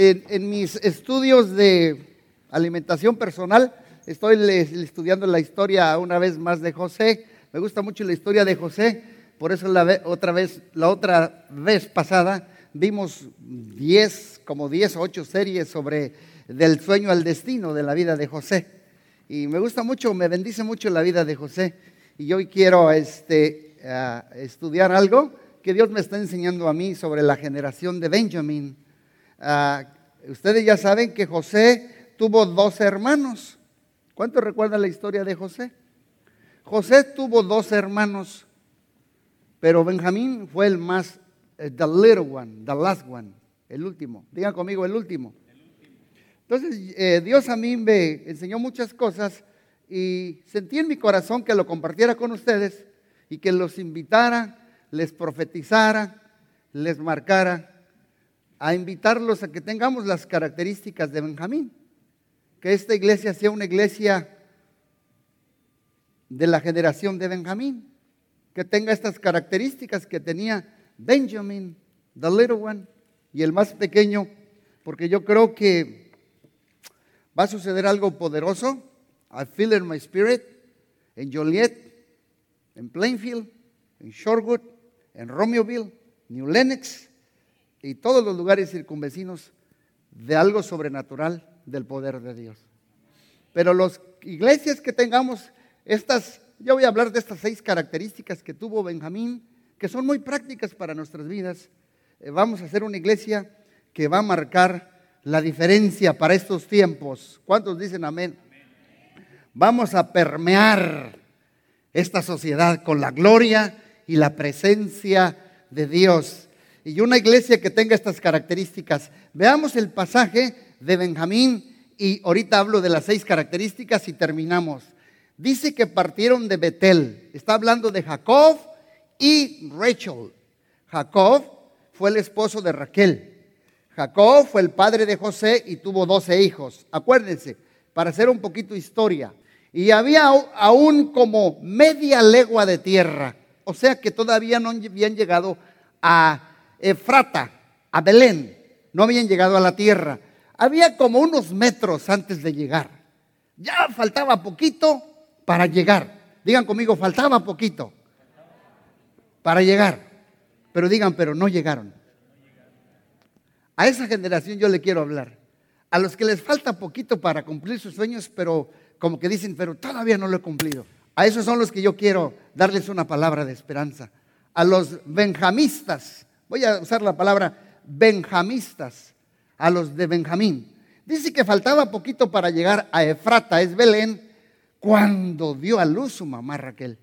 En, mis estudios de alimentación personal, estoy estudiando la historia una vez más de José. Me gusta mucho la historia de José, por eso la otra vez, la otra vez pasada vimos 10, como 10 o 8 series sobre del sueño al destino de la vida de José. Y me gusta mucho, me bendice mucho la vida de José. Y hoy quiero este, ah, estudiar algo que Dios me está enseñando a mí sobre la generación de Benjamín. Ah, ustedes ya saben que José tuvo dos hermanos. ¿Cuántos recuerdan la historia de José? José tuvo dos hermanos, pero Benjamín fue el más, eh, the little one, the last one, el último. Digan conmigo, el último. Entonces, eh, Dios a mí me enseñó muchas cosas y sentí en mi corazón que lo compartiera con ustedes y que los invitara les profetizara, les marcara, a invitarlos a que tengamos las características de Benjamín, que esta iglesia sea una iglesia de la generación de Benjamín, que tenga estas características que tenía Benjamin, the little one, y el más pequeño, porque yo creo que va a suceder algo poderoso. I feel in my spirit, en Joliet, en Plainfield, en Shorewood, en Romeoville, New Lenox y todos los lugares circunvecinos de algo sobrenatural del poder de Dios. Pero las iglesias que tengamos estas, yo voy a hablar de estas seis características que tuvo Benjamín, que son muy prácticas para nuestras vidas. Eh, vamos a hacer una iglesia que va a marcar la diferencia para estos tiempos. ¿Cuántos dicen amén? Vamos a permear esta sociedad con la gloria y la presencia de Dios. Y una iglesia que tenga estas características. Veamos el pasaje de Benjamín y ahorita hablo de las seis características y terminamos. Dice que partieron de Betel. Está hablando de Jacob y Rachel. Jacob fue el esposo de Raquel. Jacob fue el padre de José y tuvo doce hijos. Acuérdense, para hacer un poquito historia. Y había aún como media legua de tierra o sea que todavía no habían llegado a Efrata, a Belén, no habían llegado a la tierra. Había como unos metros antes de llegar. Ya faltaba poquito para llegar. Digan conmigo, faltaba poquito para llegar. Pero digan, pero no llegaron. A esa generación yo le quiero hablar. A los que les falta poquito para cumplir sus sueños, pero como que dicen, pero todavía no lo he cumplido. A esos son los que yo quiero darles una palabra de esperanza. A los benjamistas, voy a usar la palabra benjamistas, a los de Benjamín. Dice que faltaba poquito para llegar a Efrata, es Belén, cuando dio a luz su mamá Raquel.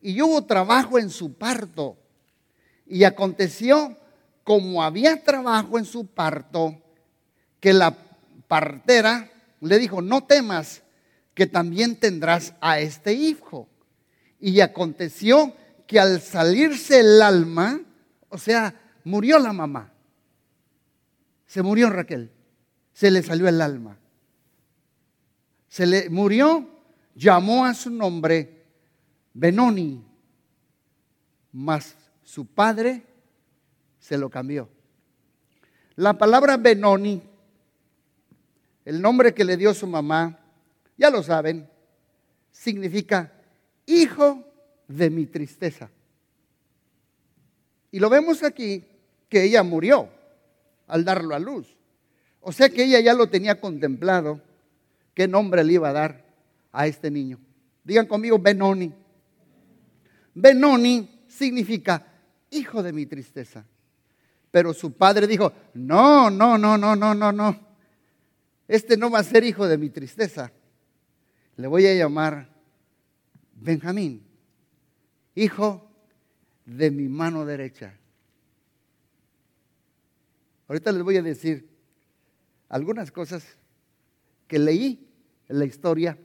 Y hubo trabajo en su parto. Y aconteció, como había trabajo en su parto, que la partera le dijo, no temas, que también tendrás a este hijo. Y aconteció que al salirse el alma, o sea, murió la mamá. Se murió Raquel. Se le salió el alma. Se le murió, llamó a su nombre Benoni, mas su padre se lo cambió. La palabra Benoni, el nombre que le dio su mamá, ya lo saben, significa hijo de mi tristeza. Y lo vemos aquí que ella murió al darlo a luz. O sea que ella ya lo tenía contemplado, qué nombre le iba a dar a este niño. Digan conmigo Benoni. Benoni significa hijo de mi tristeza. Pero su padre dijo, no, no, no, no, no, no, no. Este no va a ser hijo de mi tristeza le voy a llamar Benjamín, hijo de mi mano derecha. Ahorita les voy a decir algunas cosas que leí en la historia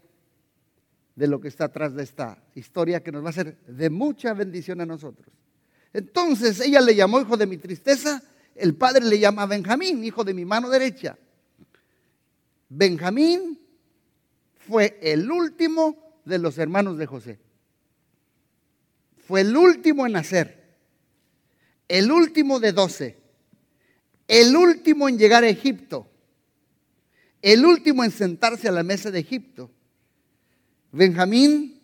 de lo que está atrás de esta historia que nos va a ser de mucha bendición a nosotros. Entonces ella le llamó hijo de mi tristeza, el padre le llama Benjamín, hijo de mi mano derecha. Benjamín fue el último de los hermanos de José. Fue el último en nacer. El último de doce. el último en llegar a Egipto, el último en sentarse a la mesa de Egipto. Benjamín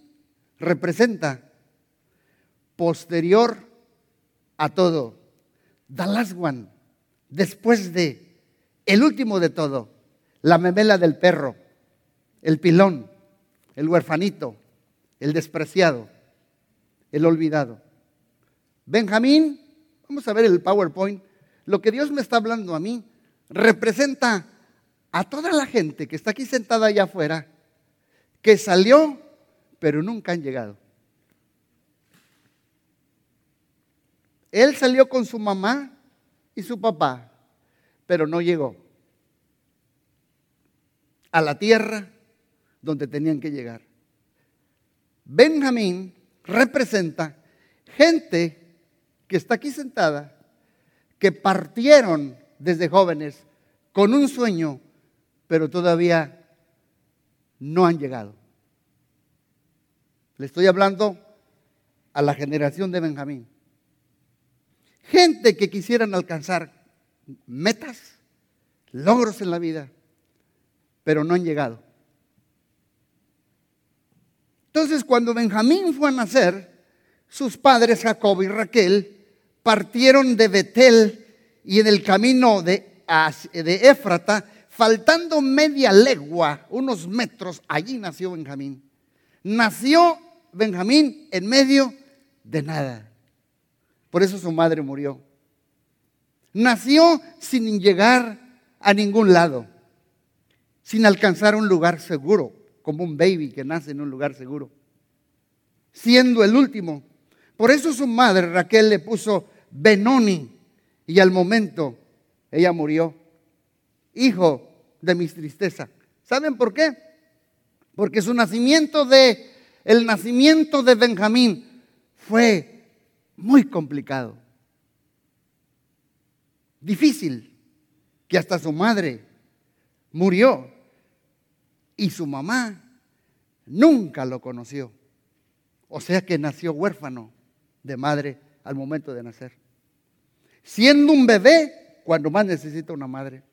representa posterior a todo. The después de, el último de todo, la memela del perro, el pilón, el huerfanito, el despreciado, el olvidado. Benjamín, vamos a ver el PowerPoint, lo que Dios me está hablando a mí representa a toda la gente que está aquí sentada allá afuera, que salió, pero nunca han llegado. Él salió con su mamá y su papá, pero no llegó a la tierra donde tenían que llegar. Benjamín representa gente que está aquí sentada, que partieron desde jóvenes con un sueño, pero todavía no han llegado. Le estoy hablando a la generación de Benjamín. Gente que quisieran alcanzar metas, logros en la vida, pero no han llegado. Entonces, cuando Benjamín fue a nacer, sus padres, Jacob y Raquel, partieron de Betel y en el camino de, de Éfrata, faltando media legua, unos metros, allí nació Benjamín. Nació Benjamín en medio de nada. Por eso su madre murió. Nació sin llegar a ningún lado, sin alcanzar un lugar seguro, como un baby que nace en un lugar seguro, siendo el último. Por eso su madre Raquel le puso Benoni y al momento ella murió, hijo de mis tristezas. ¿Saben por qué? Porque su nacimiento de el nacimiento de Benjamín fue muy complicado, difícil, que hasta su madre murió y su mamá nunca lo conoció. O sea que nació huérfano de madre al momento de nacer. Siendo un bebé cuando más necesita una madre.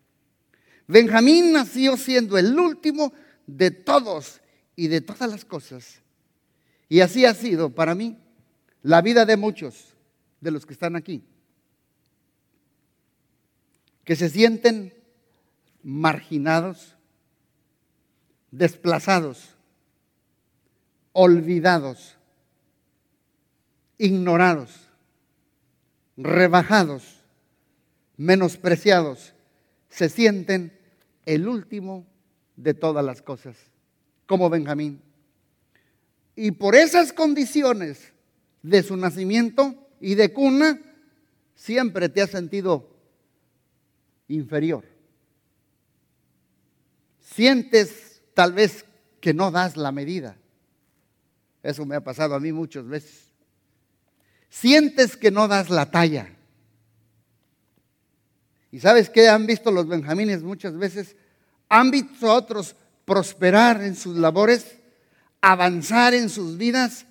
Benjamín nació siendo el último de todos y de todas las cosas. Y así ha sido para mí la vida de muchos de los que están aquí, que se sienten marginados, desplazados, olvidados, ignorados, rebajados, menospreciados, se sienten el último de todas las cosas, como Benjamín. Y por esas condiciones de su nacimiento y de cuna, siempre te has sentido inferior. Sientes tal vez que no das la medida. Eso me ha pasado a mí muchas veces. Sientes que no das la talla. ¿Y sabes qué han visto los benjamines muchas veces? Han visto a otros prosperar en sus labores, avanzar en sus vidas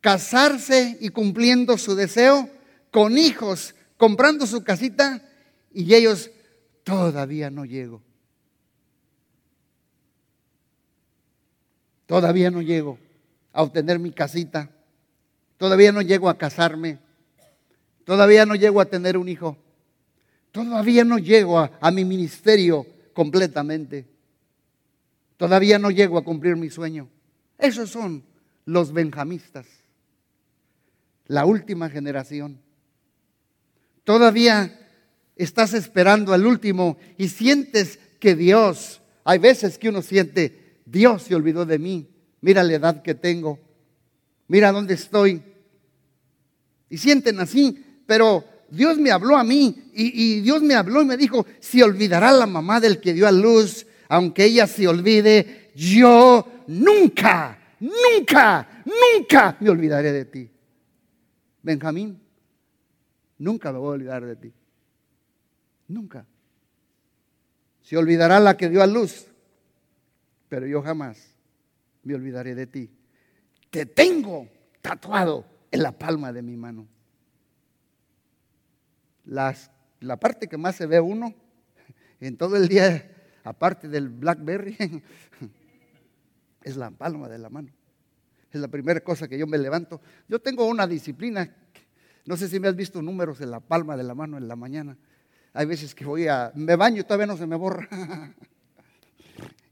casarse y cumpliendo su deseo, con hijos, comprando su casita, y ellos todavía no llego. Todavía no llego a obtener mi casita. Todavía no llego a casarme. Todavía no llego a tener un hijo. Todavía no llego a, mi ministerio completamente. Todavía no llego a cumplir mi sueño. Esos son los benjamistas la última generación. Todavía estás esperando al último y sientes que Dios, hay veces que uno siente, Dios se olvidó de mí, mira la edad que tengo, mira dónde estoy. Y sienten así, pero Dios me habló a mí y, Dios me habló y me dijo, si olvidará la mamá del que dio a luz, aunque ella se olvide, yo nunca, nunca, nunca me olvidaré de ti. Benjamín, nunca me voy a olvidar de ti. Nunca. Se olvidará la que dio a luz, pero yo jamás me olvidaré de ti. Te tengo tatuado en la palma de mi mano. Las la parte que más se ve uno en todo el día, aparte del Blackberry, es la palma de la mano. Es la primera cosa que yo me levanto. Yo tengo una disciplina. No sé si me has visto números en la palma de la mano en la mañana. Hay veces que voy a, me baño y todavía no se me borra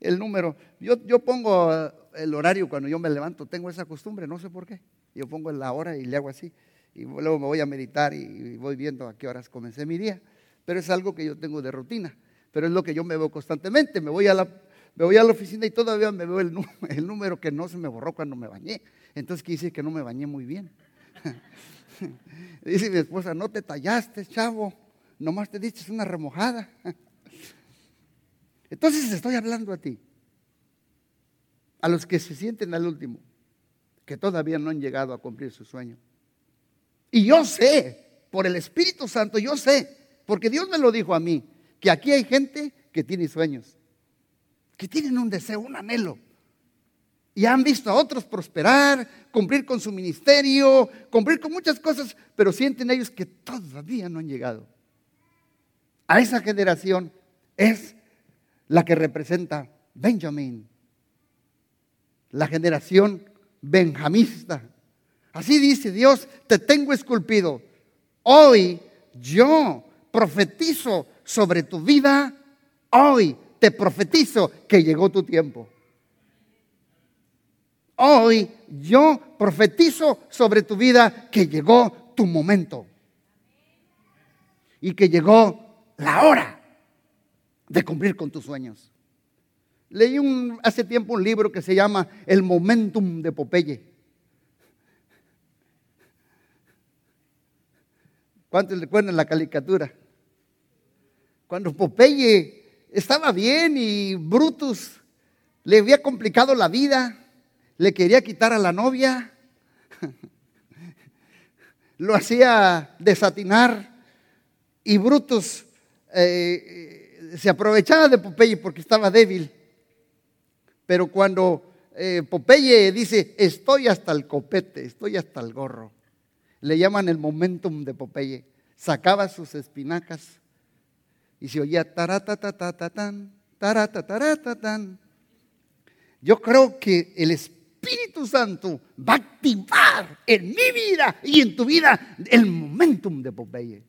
el número. Yo, yo pongo el horario cuando yo me levanto, tengo esa costumbre, no sé por qué. Yo pongo la hora y le hago así. Y luego me voy a meditar y voy viendo a qué horas comencé mi día. Pero es algo que yo tengo de rutina. Pero es lo que yo me veo constantemente. Me voy a la, me voy a la oficina y todavía me veo el, el número que no se me borró cuando me bañé. Entonces quise que no me bañé muy bien. Dice mi esposa, no te tallaste, chavo nomás te diste una remojada. Entonces estoy hablando a ti, a los que se sienten al último, que todavía no han llegado a cumplir su sueño. Y yo sé, por el Espíritu Santo, yo sé, porque Dios me lo dijo a mí, que aquí hay gente que tiene sueños, que tienen un deseo, un anhelo. Y han visto a otros prosperar, cumplir con su ministerio, cumplir con muchas cosas, pero sienten ellos que todavía no han llegado a esa generación es la que representa Benjamín, la generación benjamista. Así dice Dios, te tengo esculpido. Hoy yo profetizo sobre tu vida, hoy te profetizo que llegó tu tiempo. Hoy yo profetizo sobre tu vida que llegó tu momento y que llegó la hora de cumplir con tus sueños. Leí hace tiempo un libro que se llama El Momentum de Popeye. ¿Cuántos recuerdan la caricatura? Cuando Popeye estaba bien y Brutus le había complicado la vida, le quería quitar a la novia, lo hacía desatinar y Brutus eh, se aprovechaba de Popeye porque estaba débil. Pero cuando eh, Popeye dice, estoy hasta el copete, estoy hasta el gorro, le llaman el momentum de Popeye. Sacaba sus espinacas y se oía taratatatatan, tan Yo creo que el Espíritu Santo va a activar en mi vida y en tu vida el momentum de Popeye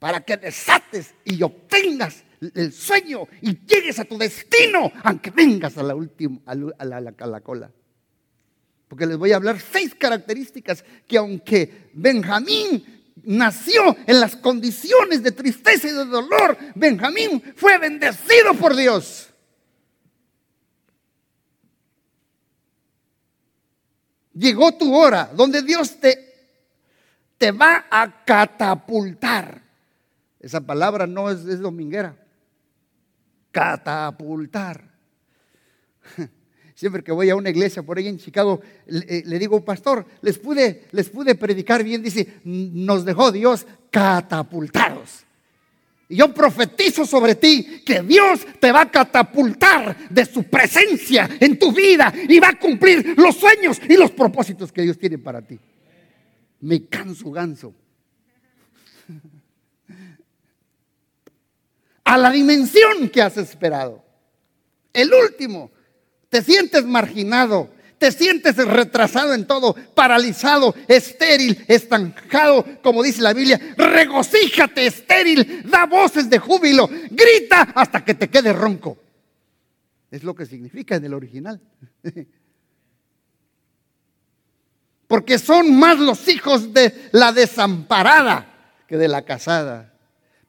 para que desates y obtengas el sueño y llegues a tu destino, aunque vengas a la última, a la, a la, cola. Porque les voy a hablar seis características que aunque Benjamín nació en las condiciones de tristeza y de dolor, Benjamín fue bendecido por Dios. Llegó tu hora donde Dios te, te va a catapultar. Esa palabra no es, dominguera. Catapultar. Siempre que voy a una iglesia por ahí en Chicago, le, le, digo, pastor, les pude, les pude predicar bien. Dice, nos dejó Dios catapultados. Y yo profetizo sobre ti que Dios te va a catapultar de su presencia en tu vida y va a cumplir los sueños y los propósitos que Dios tiene para ti. Me canso ganso. A la dimensión que has esperado. El último, te sientes marginado, te sientes retrasado en todo, paralizado, estéril, estancado, como dice la Biblia, regocíjate estéril, da voces de júbilo, grita hasta que te quede ronco. Es lo que significa en el original. Porque son más los hijos de la desamparada que de la casada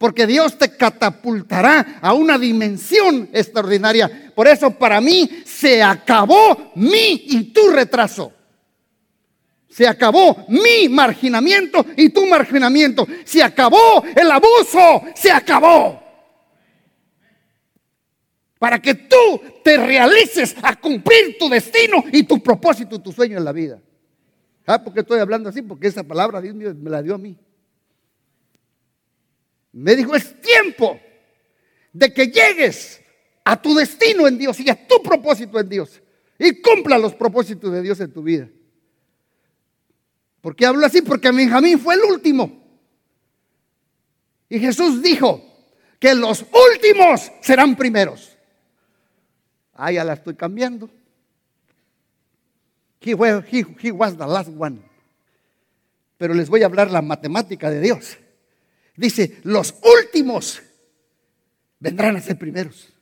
porque Dios te catapultará a una dimensión extraordinaria. Por eso para mí se acabó mi y tu retraso. Se acabó mi marginamiento y tu marginamiento. Se acabó el abuso. Se acabó. Para que tú te realices a cumplir tu destino y tu propósito, tu sueño en la vida. ¿Ah, por qué estoy hablando así? Porque esa palabra Dios me la dio a mí. Me dijo, es tiempo de que llegues a tu destino en Dios y a tu propósito en Dios. Y cumpla los propósitos de Dios en tu vida. ¿Por qué hablo así? Porque Benjamín fue el último. Y Jesús dijo que los últimos serán primeros. Ah, ya la estoy cambiando. He, he was the last one. Pero les voy a hablar la matemática de Dios. Dice, los últimos vendrán a ser primeros.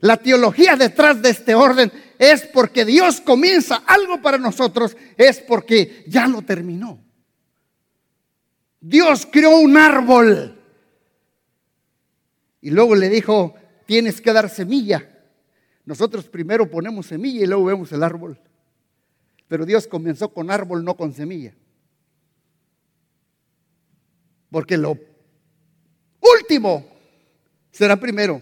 La teología detrás de este orden es porque Dios comienza algo para nosotros, es porque ya lo terminó. Dios creó un árbol y luego le dijo, tienes que dar semilla. Nosotros primero ponemos semilla y luego vemos el árbol. Pero Dios comenzó con árbol, no con semilla. Porque lo último será primero.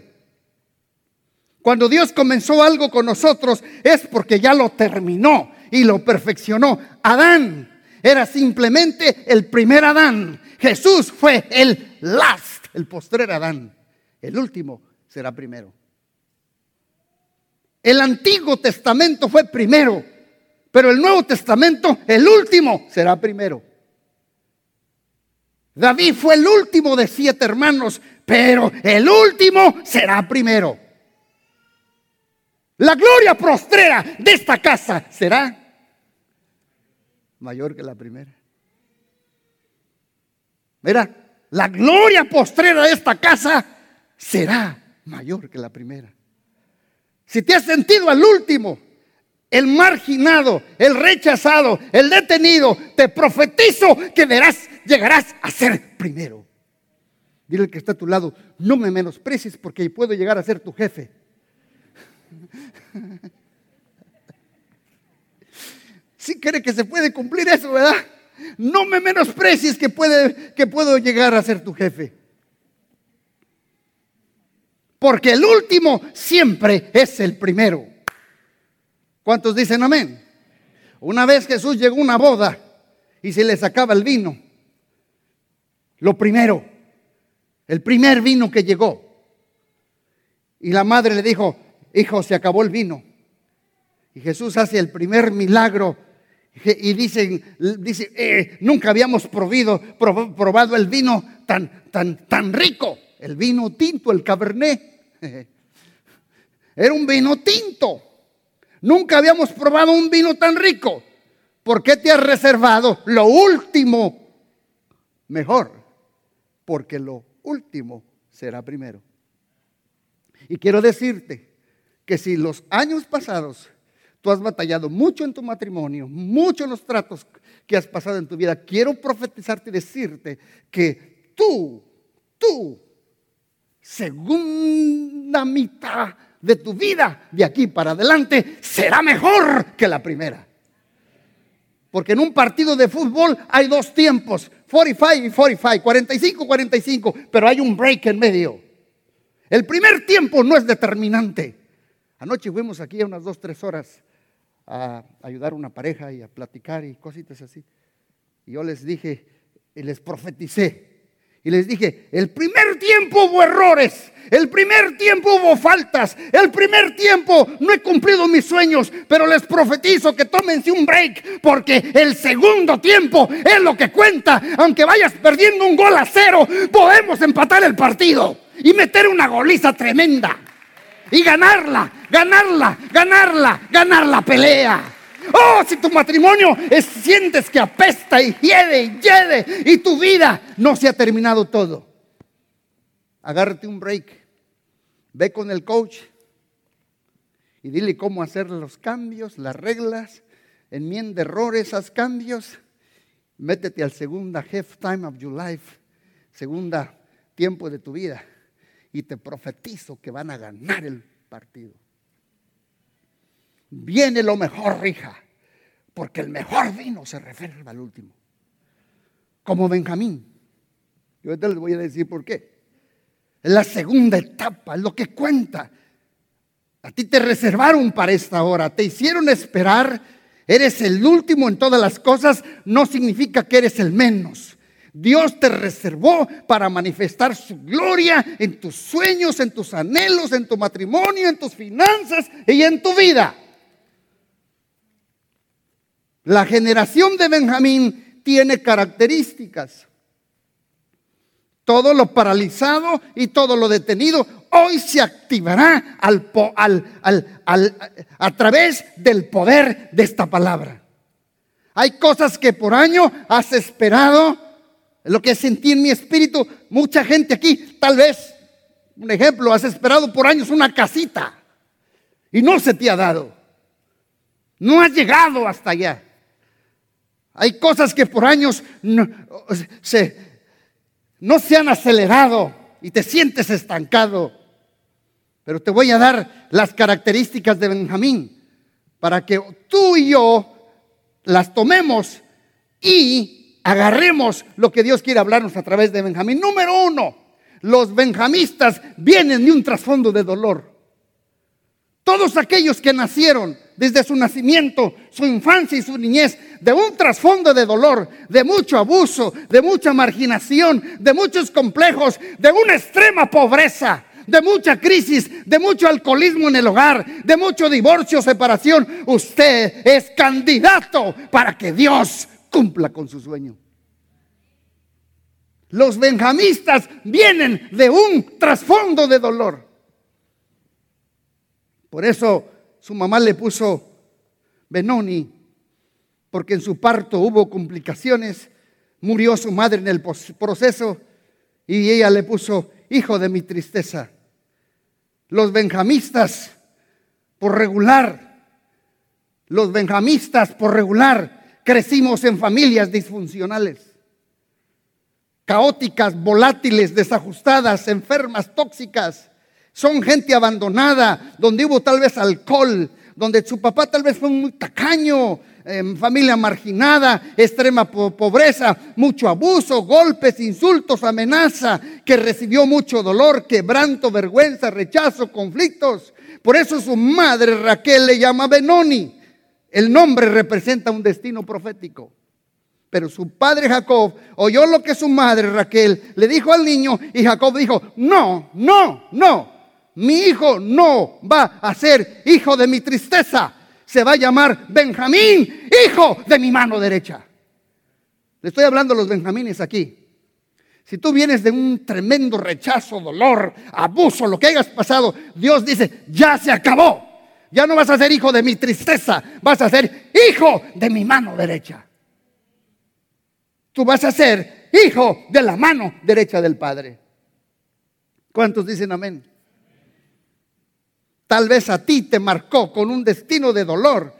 Cuando Dios comenzó algo con nosotros es porque ya lo terminó y lo perfeccionó. Adán era simplemente el primer Adán. Jesús fue el last, el postrer Adán. El último será primero. El Antiguo Testamento fue primero, pero el Nuevo Testamento, el último, será primero. David fue el último de siete hermanos, pero el último será primero. La gloria prostrera de esta casa será mayor que la primera. Mira, la gloria postrera de esta casa será mayor que la primera. Si te has sentido al último, el marginado, el rechazado, el detenido, te profetizo que verás, llegarás a ser primero. Dile que está a tu lado, no me menosprecies porque puedo llegar a ser tu jefe. Si cree que se puede cumplir eso, ¿verdad? No me menosprecies que, puede, que puedo llegar a ser tu jefe. Porque el último siempre es el primero. ¿Cuántos dicen amén? Una vez Jesús llegó a una boda y se le sacaba el vino. Lo primero, el primer vino que llegó. Y la madre le dijo, hijo, se acabó el vino. Y Jesús hace el primer milagro y dicen, dice, eh, nunca habíamos probado el vino tan, tan, tan rico. El vino tinto, el cabernet. Era un vino tinto. Nunca habíamos probado un vino tan rico. ¿Por qué te has reservado lo último mejor? Porque lo último será primero. Y quiero decirte que si los años pasados tú has batallado mucho en tu matrimonio, mucho en los tratos que has pasado en tu vida, quiero profetizarte y decirte que tú, tú, segunda mitad de tu vida de aquí para adelante será mejor que la primera. Porque en un partido de fútbol hay dos tiempos, 45 y 45, 45, 45, pero hay un break en medio. El primer tiempo no es determinante. Anoche fuimos aquí a unas dos, tres horas a ayudar a una pareja y a platicar y cositas así. Y yo les dije y les profeticé. Y les dije, el primer tiempo hubo errores, el primer tiempo hubo faltas, el primer tiempo no he cumplido mis sueños, pero les profetizo que tómense un break, porque el segundo tiempo es lo que cuenta. Aunque vayas perdiendo un gol a cero, podemos empatar el partido y meter una goliza tremenda y ganarla, ganarla, ganarla, ganar la pelea. Oh, si tu matrimonio sientes que apesta y hiede y hiede y tu vida no se ha terminado todo. Agárrate un break. Ve con el coach y dile cómo hacer los cambios, las reglas, enmienda errores, haz cambios. Métete al segunda half time of your life, segunda tiempo de tu vida y te profetizo que van a ganar el partido. Viene lo mejor, hija, porque el mejor vino se reserva al último. Como Benjamín. Yo ahorita les voy a decir por qué. La segunda etapa, es lo que cuenta. A ti te reservaron para esta hora, te hicieron esperar, eres el último en todas las cosas, no significa que eres el menos. Dios te reservó para manifestar su gloria en tus sueños, en tus anhelos, en tu matrimonio, en tus finanzas y en tu vida. La generación de Benjamín tiene características. todo lo paralizado y todo lo detenido hoy se activará al, a través del poder de esta palabra. Hay cosas que por año has esperado, lo que sentí en mi espíritu, mucha gente aquí, tal vez, un ejemplo, has esperado por años una casita y no se te ha dado. No has llegado hasta allá. Hay cosas que por años no se, han acelerado y te sientes estancado. Pero te voy a dar las características de Benjamín para que tú y yo las tomemos y agarremos lo que Dios quiere hablarnos a través de Benjamín. Número uno, los benjamistas vienen de un trasfondo de dolor. Todos aquellos que nacieron desde su nacimiento, su infancia y su niñez, de un trasfondo de dolor, de mucho abuso, de mucha marginación, de muchos complejos, de una extrema pobreza, de mucha crisis, de mucho alcoholismo en el hogar, de mucho divorcio, separación, usted es candidato para que Dios cumpla con su sueño. Los benjamistas vienen de un trasfondo de dolor. Por eso su mamá le puso Benoni, porque en su parto hubo complicaciones, murió su madre en el proceso y ella le puso hijo de mi tristeza. Los benjamistas, por regular, los benjamistas, por regular, crecimos en familias disfuncionales, caóticas, volátiles, desajustadas, enfermas, tóxicas. Son gente abandonada, donde hubo tal vez alcohol, donde su papá tal vez fue muy tacaño, familia marginada, extrema pobreza, mucho abuso, golpes, insultos, amenaza, que recibió mucho dolor, quebranto, vergüenza, rechazo, conflictos. Por eso su madre Raquel le llama Benoni. El nombre representa un destino profético. Pero su padre Jacob oyó lo que su madre Raquel le dijo al niño y Jacob dijo, no, no, no, mi hijo no va a ser hijo de mi tristeza se va a llamar Benjamín, hijo de mi mano derecha. Le estoy hablando a los Benjamines aquí. Si tú vienes de un tremendo rechazo, dolor, abuso, lo que hayas pasado, Dios dice, ya se acabó. Ya no vas a ser hijo de mi tristeza, vas a ser hijo de mi mano derecha. Tú vas a ser hijo de la mano derecha del Padre. ¿Cuántos dicen amén? Tal vez a ti te marcó con un destino de dolor,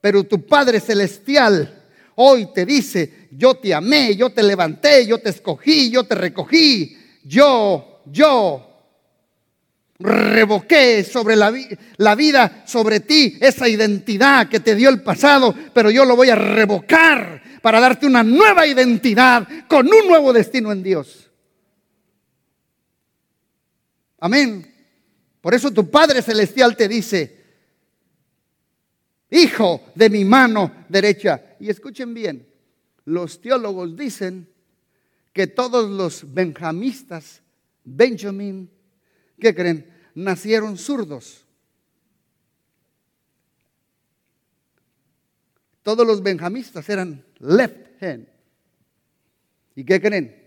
pero tu Padre Celestial hoy te dice, yo te amé, yo te levanté, yo te escogí, yo te recogí, yo, yo revoqué sobre la, la, vida, sobre ti, esa identidad que te dio el pasado, pero yo lo voy a revocar para darte una nueva identidad con un nuevo destino en Dios. Amén. Por eso tu Padre Celestial te dice, hijo de mi mano derecha. Y escuchen bien, los teólogos dicen que todos los benjamistas, Benjamin, ¿qué creen? Nacieron zurdos. Todos los benjamistas eran left hand. ¿Y qué creen?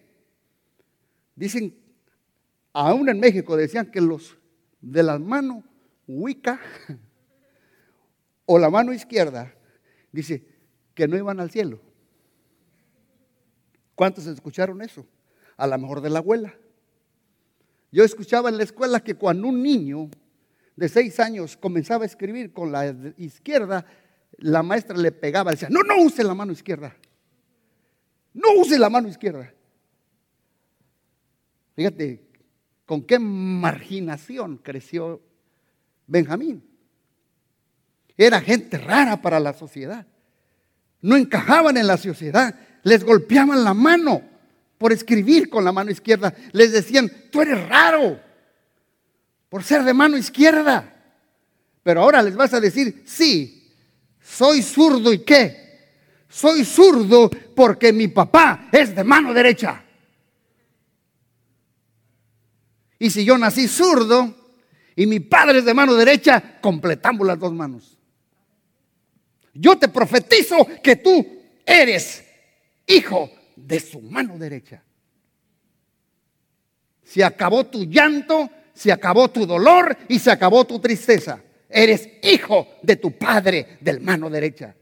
Dicen, aún en México decían que los de la mano Wicca o la mano izquierda, dice que no iban al cielo. ¿Cuántos escucharon eso? A lo mejor de la abuela. Yo escuchaba en la escuela que cuando un niño de seis años comenzaba a escribir con la izquierda, la maestra le pegaba, decía, no, no use la mano izquierda. No use la mano izquierda. Fíjate, con qué marginación creció Benjamín. Era gente rara para la sociedad. No encajaban en la sociedad. Les golpeaban la mano por escribir con la mano izquierda. Les decían, tú eres raro por ser de mano izquierda. Pero ahora les vas a decir, sí, soy zurdo y qué. Soy zurdo porque mi papá es de mano derecha. Y si yo nací zurdo y mi padre es de mano derecha, completamos las dos manos. Yo te profetizo que tú eres hijo de su mano derecha. Se acabó tu llanto, se acabó tu dolor y se acabó tu tristeza. Eres hijo de tu Padre del mano derecha.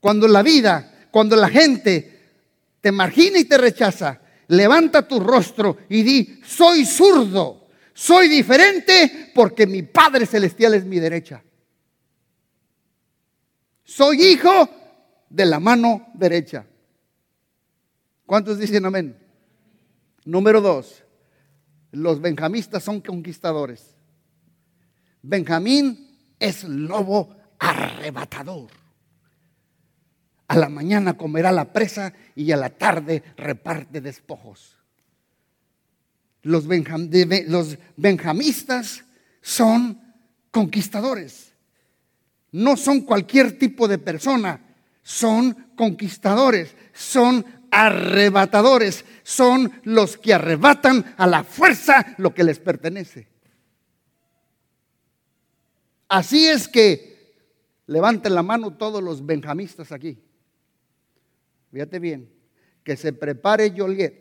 Cuando la vida, cuando la gente te margina y te rechaza, levanta tu rostro y di, soy zurdo, soy diferente porque mi Padre Celestial es mi derecha. Soy hijo de la mano derecha. ¿Cuántos dicen amén? Número dos, los benjamistas son conquistadores. Benjamín es lobo arrebatador. A la mañana comerá la presa y a la tarde reparte despojos. Los, benjamistas son conquistadores. No son cualquier tipo de persona, son conquistadores, son arrebatadores, son los que arrebatan a la fuerza lo que les pertenece. Así es que levanten la mano todos los benjamistas aquí. Fíjate bien, que se prepare Joliet,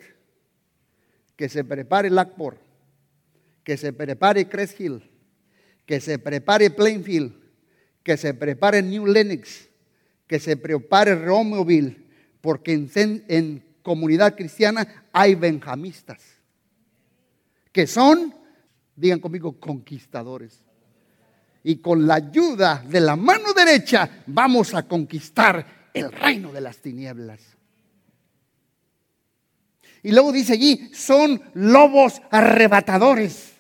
que se prepare Lackport, que se prepare Crest Hill, que se prepare Plainfield, que se prepare New Lenox, que se prepare Romeoville, porque en, en comunidad cristiana hay benjamistas, que son, digan conmigo, conquistadores. Y con la ayuda de la mano derecha vamos a conquistar el reino de las tinieblas. Y luego dice allí, son lobos arrebatadores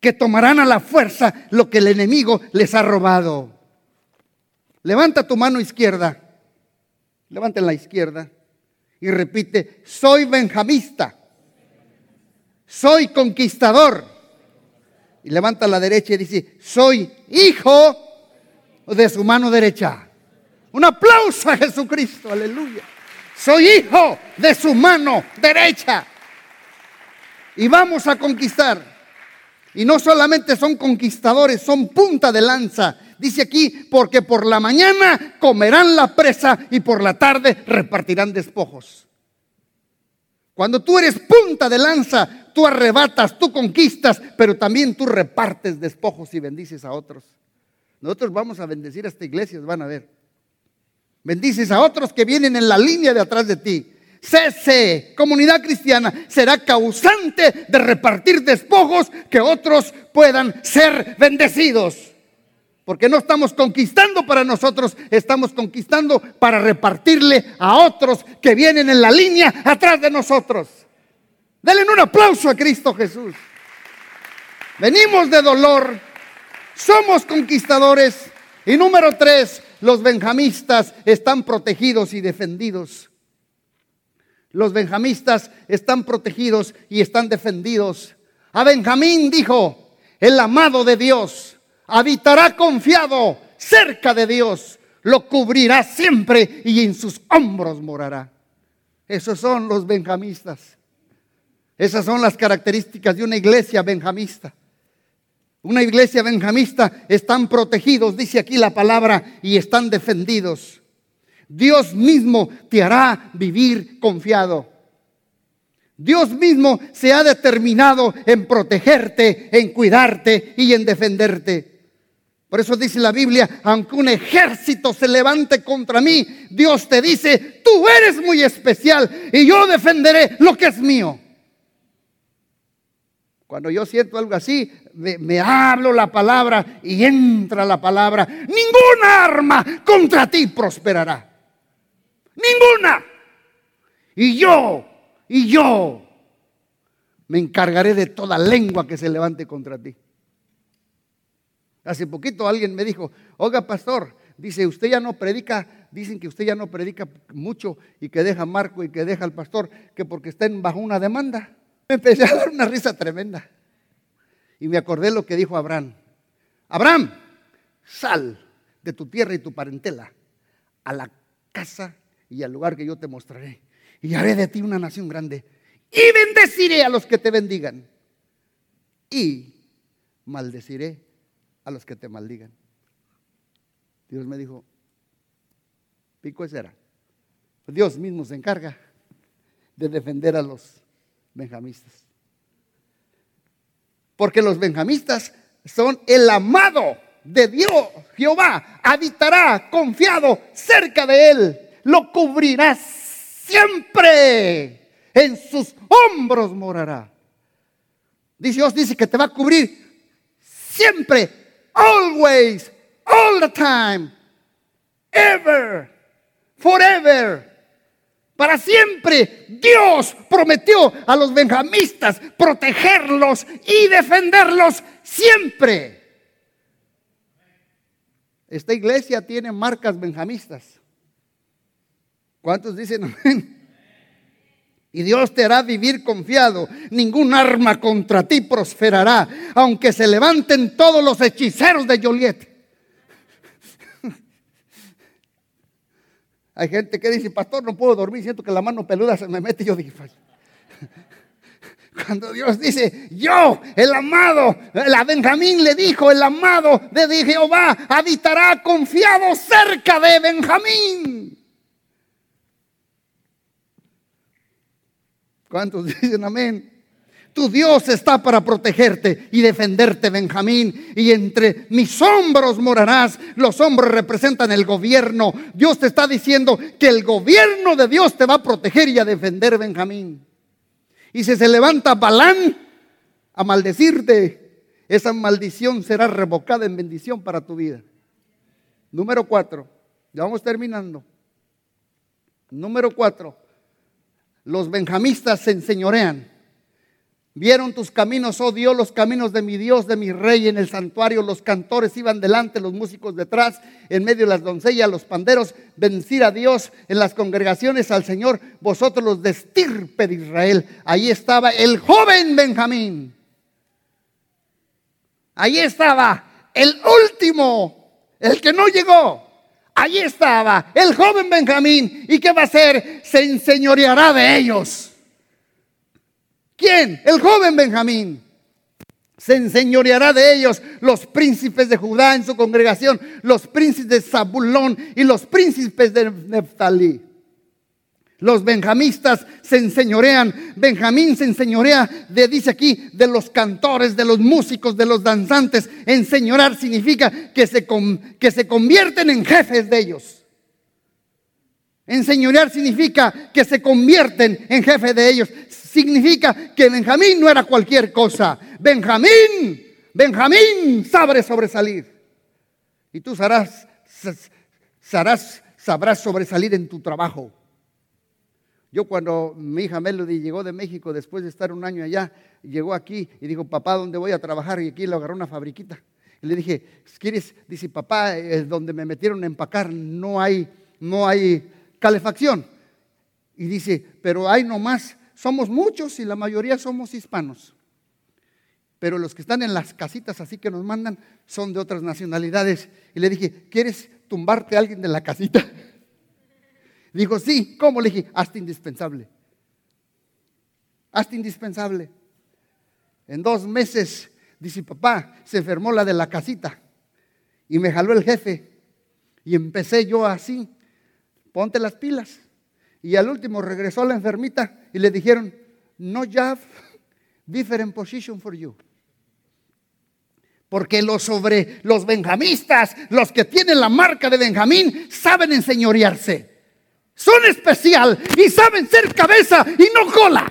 que tomarán a la fuerza lo que el enemigo les ha robado. Levanta tu mano izquierda, levanta la izquierda y repite, soy benjamista, soy conquistador y levanta la derecha y dice, soy hijo de su mano derecha. Un aplauso a Jesucristo, aleluya. Soy hijo de su mano derecha. Y vamos a conquistar. Y no solamente son conquistadores, son punta de lanza. Dice aquí, porque por la mañana comerán la presa y por la tarde repartirán despojos. Cuando tú eres punta de lanza, tú arrebatas, tú conquistas, pero también tú repartes despojos y bendices a otros. Nosotros vamos a bendecir a esta iglesia, van a ver. Bendices a otros que vienen en la línea de atrás de ti. Cese, comunidad cristiana, será causante de repartir despojos que otros puedan ser bendecidos. Porque no estamos conquistando para nosotros, estamos conquistando para repartirle a otros que vienen en la línea atrás de nosotros. Denle un aplauso a Cristo Jesús. Venimos de dolor, somos conquistadores. Y número tres, los benjamistas están protegidos y defendidos. Los benjamistas están protegidos y están defendidos. A Benjamín dijo, el amado de Dios habitará confiado cerca de Dios, lo cubrirá siempre y en sus hombros morará. Esos son los benjamistas. Esas son las características de una iglesia benjamista. Una iglesia benjamista están protegidos, dice aquí la palabra, y están defendidos. Dios mismo te hará vivir confiado. Dios mismo se ha determinado en protegerte, en cuidarte y en defenderte. Por eso dice la Biblia, aunque un ejército se levante contra mí, Dios te dice, tú eres muy especial y yo defenderé lo que es mío. Cuando yo siento algo así, me, hablo la palabra y entra la palabra. Ninguna arma contra ti prosperará. Ninguna. Y yo, y yo me encargaré de toda lengua que se levante contra ti. Hace poquito alguien me dijo, oiga pastor, dice, usted ya no predica, dicen que usted ya no predica mucho y que deja Marco y que deja al pastor, que porque estén bajo una demanda. Me empecé a dar una risa tremenda. Y me acordé lo que dijo Abraham. Abraham, sal de tu tierra y tu parentela a la casa y al lugar que yo te mostraré. Y haré de ti una nación grande. Y bendeciré a los que te bendigan. Y maldeciré a los que te maldigan. Dios me dijo, pico es era. Dios mismo se encarga de defender a los benjamistas. Porque los benjamistas son el amado de Dios. Jehová habitará confiado cerca de él. Lo cubrirá siempre. En sus hombros morará. Dios, dice que te va a cubrir siempre, always, all the time, ever, forever. Para siempre Dios prometió a los benjamistas protegerlos y defenderlos siempre. Esta iglesia tiene marcas benjamistas. ¿Cuántos dicen amén? Y Dios te hará vivir confiado. Ningún arma contra ti prosperará, aunque se levanten todos los hechiceros de Joliet. Hay gente que dice, pastor, no puedo dormir, siento que la mano peluda se me mete. Y yo dije, cuando Dios dice, yo, el amado, la Benjamín le dijo, el amado de Jehová habitará confiado cerca de Benjamín. ¿Cuántos dicen amén? Tu Dios está para protegerte y defenderte, Benjamín. Y entre mis hombros morarás. Los hombros representan el gobierno. Dios te está diciendo que el gobierno de Dios te va a proteger y a defender, Benjamín. Y si se levanta Balán a maldecirte, esa maldición será revocada en bendición para tu vida. Número cuatro. Ya vamos terminando. Número cuatro los benjamistas se enseñorean. Vieron tus caminos, oh Dios, los caminos de mi Dios, de mi rey en el santuario. Los cantores iban delante, los músicos detrás, en medio de las doncellas, los panderos. Bendecir a Dios en las congregaciones, al Señor, vosotros los de estirpe de Israel. Ahí estaba el joven Benjamín. Ahí estaba el último, el que no llegó. Allí estaba el joven Benjamín. ¿Y qué va a hacer? Se enseñoreará de ellos. ¿Quién? El joven Benjamín. Se enseñoreará de ellos los príncipes de Judá en su congregación, los príncipes de Zabulón y los príncipes de Neftalí. Los benjamistas se enseñorean. Benjamín se enseñorea, de, dice aquí, de los cantores, de los músicos, de los danzantes. Enseñorar significa que se, que se convierten en jefes de ellos. Enseñorear significa que se convierten en jefe de ellos. Significa que Benjamín no era cualquier cosa. Benjamín, Benjamín sabe sobresalir. Y tú sabrás, sabrás sobresalir en tu trabajo yo cuando mi hija Melody llegó de México después de estar un año allá, llegó aquí y dijo, papá, ¿dónde voy a trabajar? Y aquí le agarró una fabriquita. Y le dije, ¿quieres? Dice, papá, es donde me metieron a empacar, no hay, no hay calefacción. Y dice, pero hay nomás, somos muchos y la mayoría somos hispanos. Pero los que están en las casitas así que nos mandan son de otras nacionalidades. Y le dije, ¿quieres tumbarte a alguien de la casita? Dijo, sí, ¿cómo? Le dije, hasta indispensable. Hasta indispensable. En dos meses, dice papá, se enfermó la de la casita y me jaló el jefe. Y empecé yo así, ponte las pilas. Y al último regresó la enfermita y le dijeron, no job, different position for you. Porque los sobre los benjamistas, los que tienen la marca de Benjamín, saben enseñorearse. Son especial y saben ser cabeza y no cola.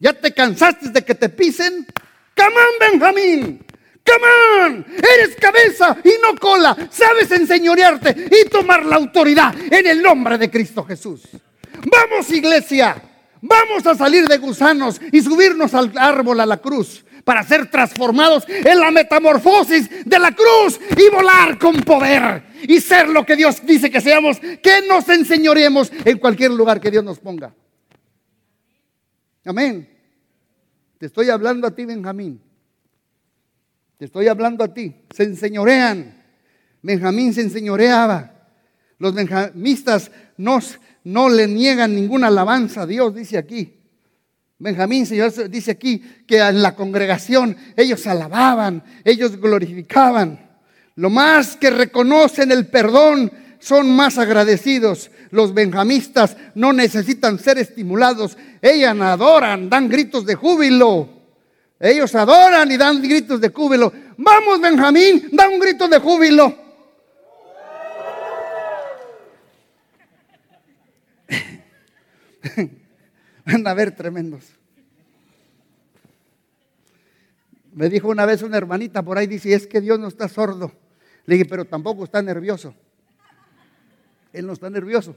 ¿Ya te cansaste de que te pisen? Come on, Benjamín. Come on. Eres cabeza y no cola. Sabes enseñorearte y tomar la autoridad en el nombre de Cristo Jesús. Vamos, iglesia. Vamos a salir de gusanos y subirnos al árbol a la cruz para ser transformados en la metamorfosis de la cruz y volar con poder y ser lo que Dios dice que seamos, que nos enseñoremos en cualquier lugar que Dios nos ponga. Amén. Te estoy hablando a ti, Benjamín. Te estoy hablando a ti. Se enseñorean. Benjamín se enseñoreaba. Los benjamistas no, no le niegan ninguna alabanza a Dios, dice aquí. Benjamín, Señor, dice aquí que en la congregación ellos alababan, ellos glorificaban. Lo más que reconocen el perdón son más agradecidos. Los benjamistas no necesitan ser estimulados. Ellos adoran, dan gritos de júbilo. Ellos adoran y dan gritos de júbilo. Vamos, Benjamín, da un grito de júbilo. Van a ver tremendos. Me dijo una vez una hermanita por ahí, dice, es que Dios no está sordo. Le dije, pero tampoco está nervioso. Él no está nervioso.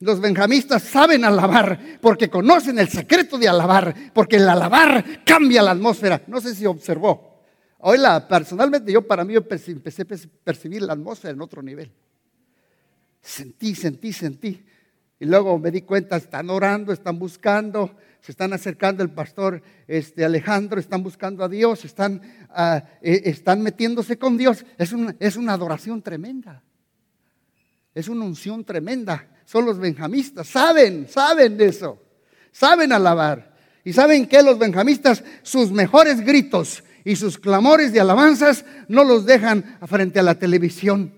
Los benjamistas saben alabar porque conocen el secreto de alabar, porque el alabar cambia la atmósfera. No sé si observó. Hoy la, personalmente yo para mí empecé a percibir la atmósfera en otro nivel. Sentí, sentí, sentí. Y luego me di cuenta, están orando, están buscando, se están acercando el pastor este, Alejandro, están buscando a Dios, están, ah, eh, están metiéndose con Dios. Es una, es una adoración tremenda. Es una unción tremenda. Son los benjamistas, saben, saben de eso. Saben alabar. Y saben que los benjamistas, sus mejores gritos y sus clamores de alabanzas no los dejan frente a la televisión.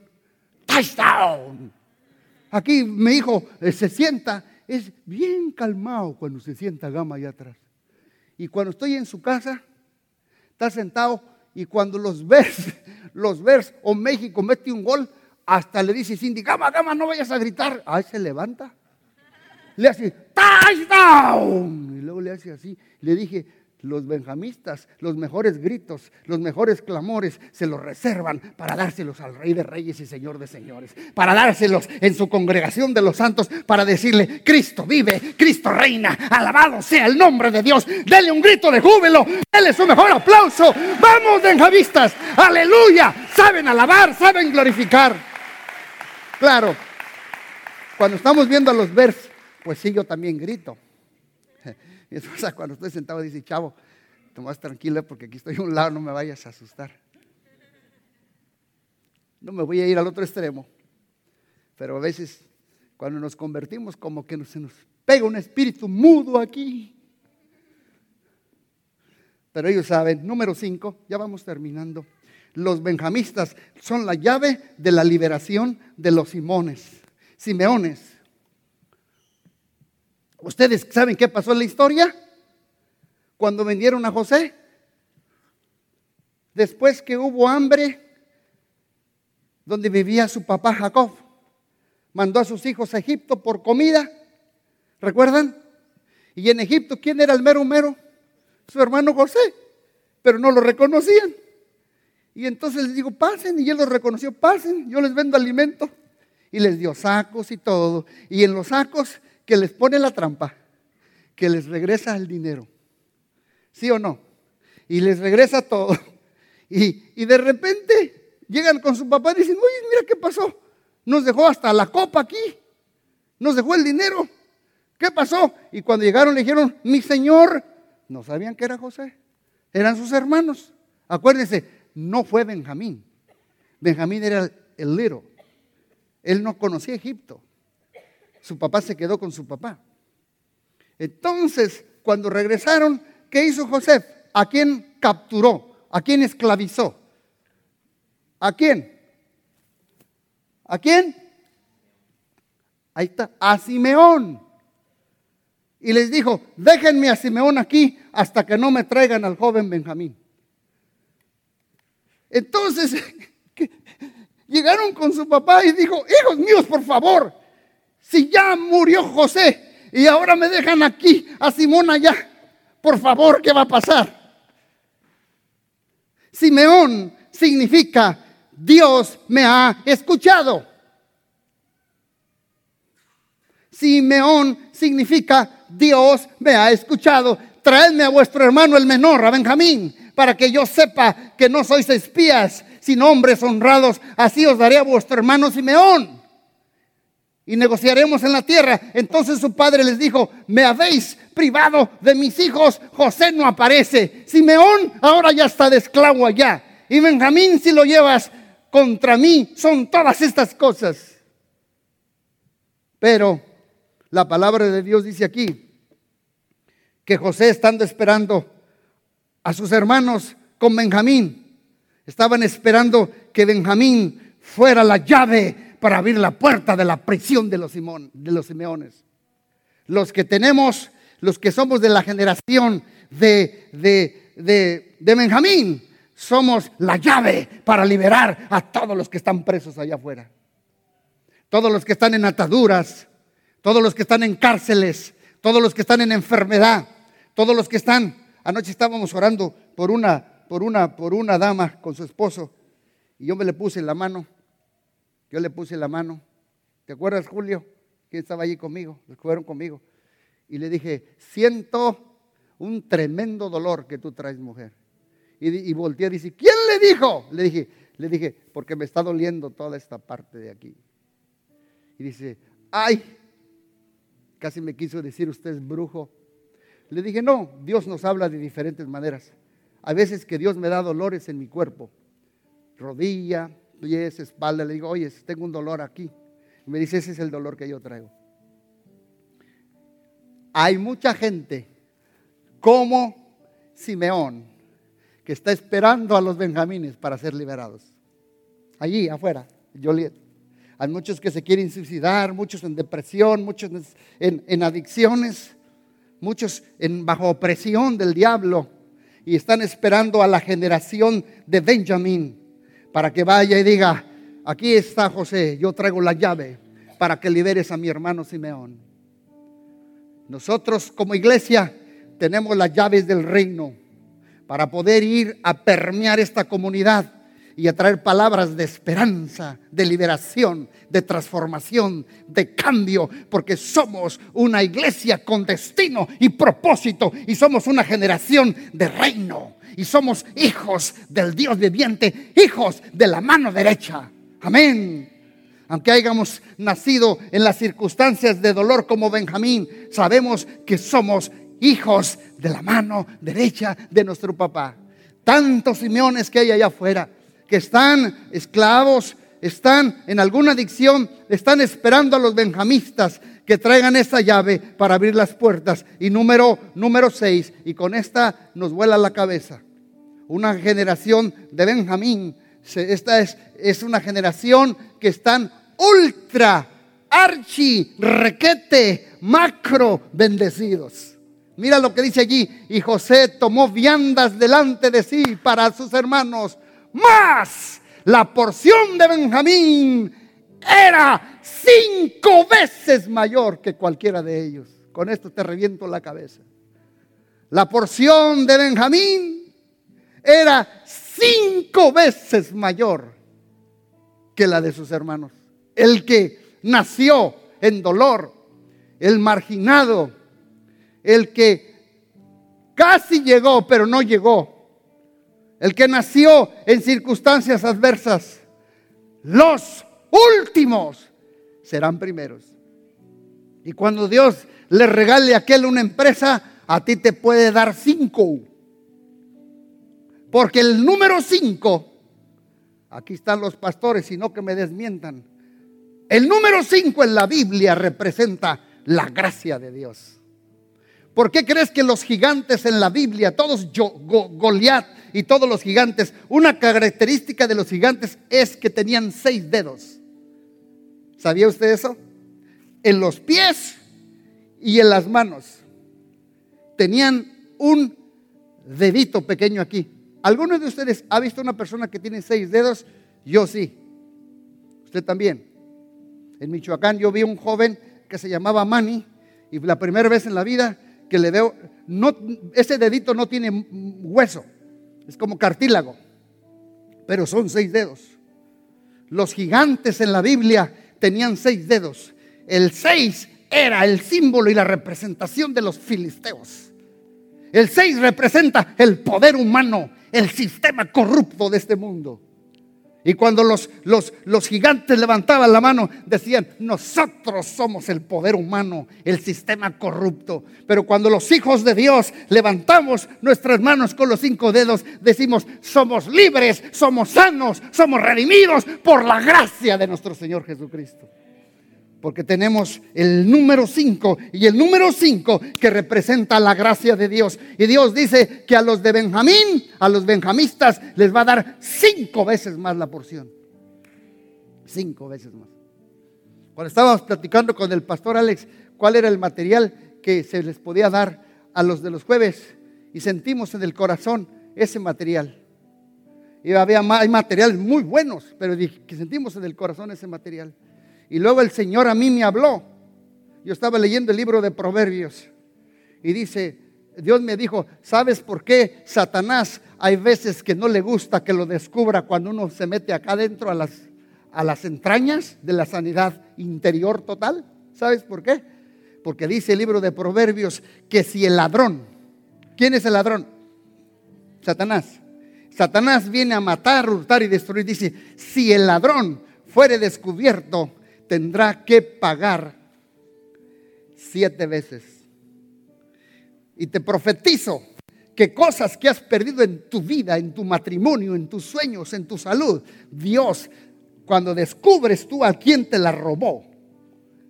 Touchdown Aquí mi hijo eh, se sienta, es bien calmado cuando se sienta gama allá atrás. Y cuando estoy en su casa, está sentado y cuando los ves, los ves, o México mete un gol, hasta le dice Cindy, gama, gama, no vayas a gritar. Ahí se levanta. Le hace, touchdown. Y luego le hace así. Le dije, los benjamistas, los mejores gritos, los mejores clamores, se los reservan para dárselos al Rey de Reyes y Señor de Señores, para dárselos en su congregación de los santos, para decirle, Cristo vive, Cristo reina, alabado sea el nombre de Dios, dele un grito de júbilo, dele su mejor aplauso, vamos benjamistas, aleluya, saben alabar, saben glorificar. Claro, cuando estamos viendo a los vers, pues sí, yo también grito. Mi esposa cuando estoy sentado dice, chavo, vas tranquila porque aquí estoy a un lado, no me vayas a asustar. No me voy a ir al otro extremo. Pero a veces cuando nos convertimos como que se nos pega un espíritu mudo aquí. Pero ellos saben, número cinco, ya vamos terminando. Los benjamistas son la llave de la liberación de los simones, simeones. ¿Ustedes saben qué pasó en la historia? Cuando vendieron a José. Después que hubo hambre, donde vivía su papá Jacob, mandó a sus hijos a Egipto por comida. ¿Recuerdan? Y en Egipto, ¿quién era el mero mero? Su hermano José. Pero no lo reconocían. Y entonces les digo, pasen. Y él los reconoció, pasen, yo les vendo alimento. Y les dio sacos y todo. Y en los sacos que les pone la trampa, que les regresa el dinero. ¿Sí o no? Y les regresa todo. Y, de repente llegan con su papá y dicen, oye, mira qué pasó. Nos dejó hasta la copa aquí. Nos dejó el dinero. ¿Qué pasó? Y cuando llegaron le dijeron, mi señor, no sabían que era José. Eran sus hermanos. Acuérdense, no fue Benjamín. Benjamín era el little. Él no conocía Egipto su papá se quedó con su papá. Entonces, cuando regresaron, ¿qué hizo José? ¿A quién capturó? ¿A quién esclavizó? ¿A quién? ¿A quién? Ahí está, a Simeón. Y les dijo, déjenme a Simeón aquí hasta que no me traigan al joven Benjamín. Entonces, llegaron con su papá y dijo, hijos míos, por favor, si ya murió José y ahora me dejan aquí a Simón allá, por favor, ¿qué va a pasar? Simeón significa Dios me ha escuchado. Simeón significa Dios me ha escuchado. Traedme a vuestro hermano el menor, a Benjamín, para que yo sepa que no sois espías, sino hombres honrados. Así os daré a vuestro hermano Simeón y negociaremos en la tierra. Entonces su padre les dijo, me habéis privado de mis hijos, José no aparece. Simeón ahora ya está de esclavo allá. Y Benjamín si lo llevas contra mí, son todas estas cosas. Pero la palabra de Dios dice aquí que José estando esperando a sus hermanos con Benjamín, estaban esperando que Benjamín fuera la llave para abrir la puerta de la prisión de los, de los Simeones. Los que tenemos, los que somos de la generación de, de, de, de Benjamín, somos la llave para liberar a todos los que están presos allá afuera. Todos los que están en ataduras, todos los que están en cárceles, todos los que están en enfermedad, todos los que están. Anoche estábamos orando por una, por una, por una dama con su esposo y yo me le puse la mano. Yo le puse la mano. ¿Te acuerdas, Julio? Que estaba allí conmigo, los fueron conmigo. Y le dije, siento un tremendo dolor que tú traes, mujer. Y, y volteé y dice, ¿quién le dijo? Le dije, le dije, porque me está doliendo toda esta parte de aquí. Y dice, ay, casi me quiso decir usted es brujo. Le dije, no, Dios nos habla de diferentes maneras. A veces que Dios me da dolores en mi cuerpo, rodilla, pies, espalda. Le digo, oye, tengo un dolor aquí. Y me dice, ese es el dolor que yo traigo. Hay mucha gente como Simeón que está esperando a los benjamines para ser liberados. Allí afuera, Joliet. Hay muchos que se quieren suicidar, muchos en depresión, muchos en, en adicciones, muchos en, bajo opresión del diablo y están esperando a la generación de Benjamín para que vaya y diga, aquí está José, yo traigo la llave para que liberes a mi hermano Simeón. Nosotros como iglesia tenemos las llaves del reino para poder ir a permear esta comunidad y a traer palabras de esperanza, de liberación, de transformación, de cambio, porque somos una iglesia con destino y propósito y somos una generación de reino y somos hijos del Dios viviente, hijos de la mano derecha. Amén. Aunque hayamos nacido en las circunstancias de dolor como Benjamín, sabemos que somos hijos de la mano derecha de nuestro papá. Tantos Simeones que hay allá afuera que están esclavos, están en alguna adicción, están esperando a los benjamistas que traigan esa llave para abrir las puertas. Y número, número seis, y con esta nos vuela la cabeza. Una generación de Benjamín, esta es, es una generación que están ultra, archi, requete, macro bendecidos. Mira lo que dice allí. Y José tomó viandas delante de sí para sus hermanos más la porción de Benjamín era cinco veces mayor que cualquiera de ellos. Con esto te reviento la cabeza. La porción de Benjamín era cinco veces mayor que la de sus hermanos. El que nació en dolor, el marginado, el que casi llegó pero no llegó, el que nació en circunstancias adversas, los últimos serán primeros. Y cuando Dios le regale a aquel una empresa, a ti te puede dar cinco. Porque el número cinco, aquí están los pastores, sino que me desmientan. El número cinco en la Biblia representa la gracia de Dios. ¿Por qué crees que los gigantes en la Biblia, todos Goliat y todos los gigantes, una característica de los gigantes es que tenían seis dedos? ¿Sabía usted eso? En los pies y en las manos. Tenían un dedito pequeño aquí. ¿Alguno de ustedes ha visto una persona que tiene seis dedos? Yo sí. Usted también. En Michoacán yo vi un joven que se llamaba Manny y la primera vez en la vida que le veo, no, ese dedito no tiene hueso, es como cartílago, pero son seis dedos. Los gigantes en la Biblia tenían seis dedos. El seis era el símbolo y la representación de los filisteos. El seis representa el poder humano, el sistema corrupto de este mundo. Y cuando los, los, los, gigantes levantaban la mano, decían, nosotros somos el poder humano, el sistema corrupto. Pero cuando los hijos de Dios levantamos nuestras manos con los cinco dedos, decimos, somos libres, somos sanos, somos redimidos por la gracia de nuestro Señor Jesucristo porque tenemos el número 5 y el número 5 que representa la gracia de Dios. Y Dios dice que a los de Benjamín, a los benjamistas, les va a dar cinco veces más la porción. Cinco veces más. Cuando estábamos platicando con el pastor Alex cuál era el material que se les podía dar a los de los jueves y sentimos en el corazón ese material. Y había, hay materiales muy buenos, pero que sentimos en el corazón ese material. Y luego el Señor a mí me habló. Yo estaba leyendo el libro de Proverbios y dice, Dios me dijo, ¿sabes por qué Satanás hay veces que no le gusta que lo descubra cuando uno se mete acá adentro a las, a las entrañas de la sanidad interior total? ¿Sabes por qué? Porque dice el libro de Proverbios que si el ladrón, ¿quién es el ladrón? Satanás. Satanás viene a matar, hurtar y destruir. Dice, si el ladrón fuere descubierto, tendrá que pagar siete veces. Y te profetizo que cosas que has perdido en tu vida, en tu matrimonio, en tus sueños, en tu salud, Dios, cuando descubres tú a quien te la robó,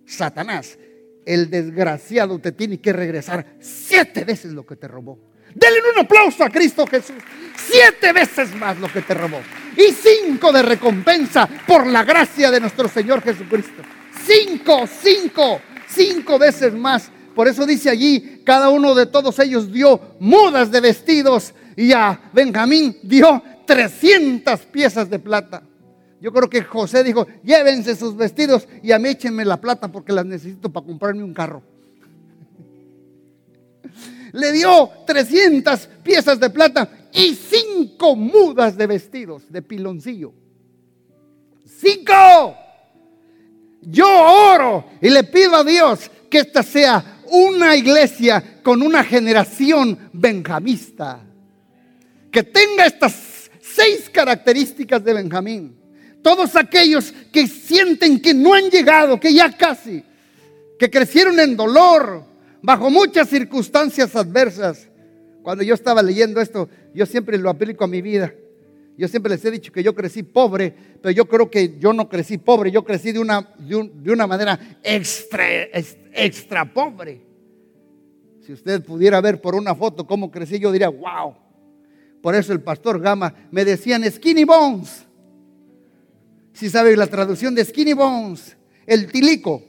Satanás, el desgraciado te tiene que regresar siete veces lo que te robó. Denle un aplauso a Cristo Jesús. Siete veces más lo que te robó. Y cinco de recompensa por la gracia de nuestro Señor Jesucristo. Cinco, cinco, cinco veces más. Por eso dice allí, cada uno de todos ellos dio mudas de vestidos y a Benjamín dio 300 piezas de plata. Yo creo que José dijo, llévense sus vestidos y a mí échenme la plata porque las necesito para comprarme un carro. Le dio 300 piezas de plata y cinco mudas de vestidos de piloncillo. Cinco. Yo oro y le pido a Dios que esta sea una iglesia con una generación benjamista. Que tenga estas seis características de Benjamín todos aquellos que sienten que no han llegado, que ya casi, que crecieron en dolor, bajo muchas circunstancias adversas. Cuando yo estaba leyendo esto, yo siempre lo aplico a mi vida. Yo siempre les he dicho que yo crecí pobre, pero yo creo que yo no crecí pobre, yo crecí de una, de, una manera extra, extra pobre. Si usted pudiera ver por una foto cómo crecí, yo diría, wow. Por eso el pastor Gama me decían skinny bones. Si sabe la traducción de skinny bones, el tilico.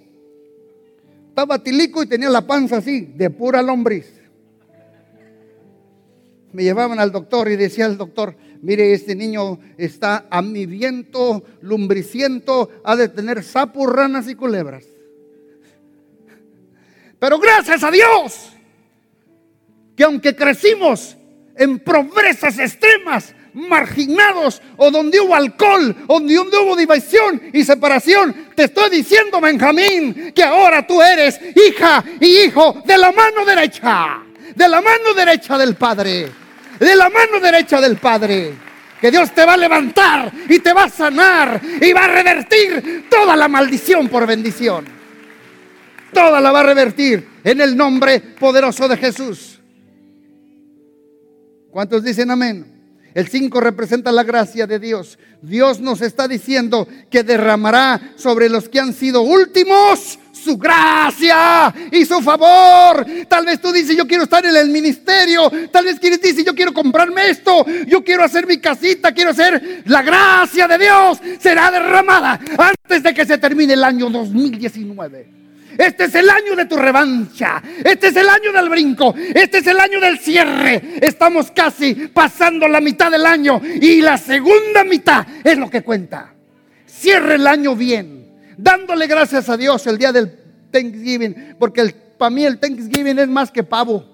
Estaba tilico y tenía la panza así, de pura lombriz. Me llevaban al doctor y decía el doctor, mire, este niño está amiviento, lumbriciento, ha de tener sapos, ranas y culebras. Pero gracias a Dios, que aunque crecimos en pobrezas extremas, marginados o donde hubo alcohol, o donde hubo división y separación. Te estoy diciendo, Benjamín, que ahora tú eres hija y hijo de la mano derecha, de la mano derecha del Padre, de la mano derecha del Padre. Que Dios te va a levantar y te va a sanar y va a revertir toda la maldición por bendición. Toda la va a revertir en el nombre poderoso de Jesús. ¿Cuántos dicen amén? El 5 representa la gracia de Dios. Dios nos está diciendo que derramará sobre los que han sido últimos su gracia y su favor. Tal vez tú dices, yo quiero estar en el ministerio. Tal vez quieres decir, yo quiero comprarme esto. Yo quiero hacer mi casita. Quiero hacer la gracia de Dios. Será derramada antes de que se termine el año 2019. Este es el año de tu revancha. Este es el año del brinco. Este es el año del cierre. Estamos casi pasando la mitad del año y la segunda mitad es lo que cuenta. Cierre el año bien, dándole gracias a Dios el día del Thanksgiving, porque para mí el Thanksgiving es más que pavo.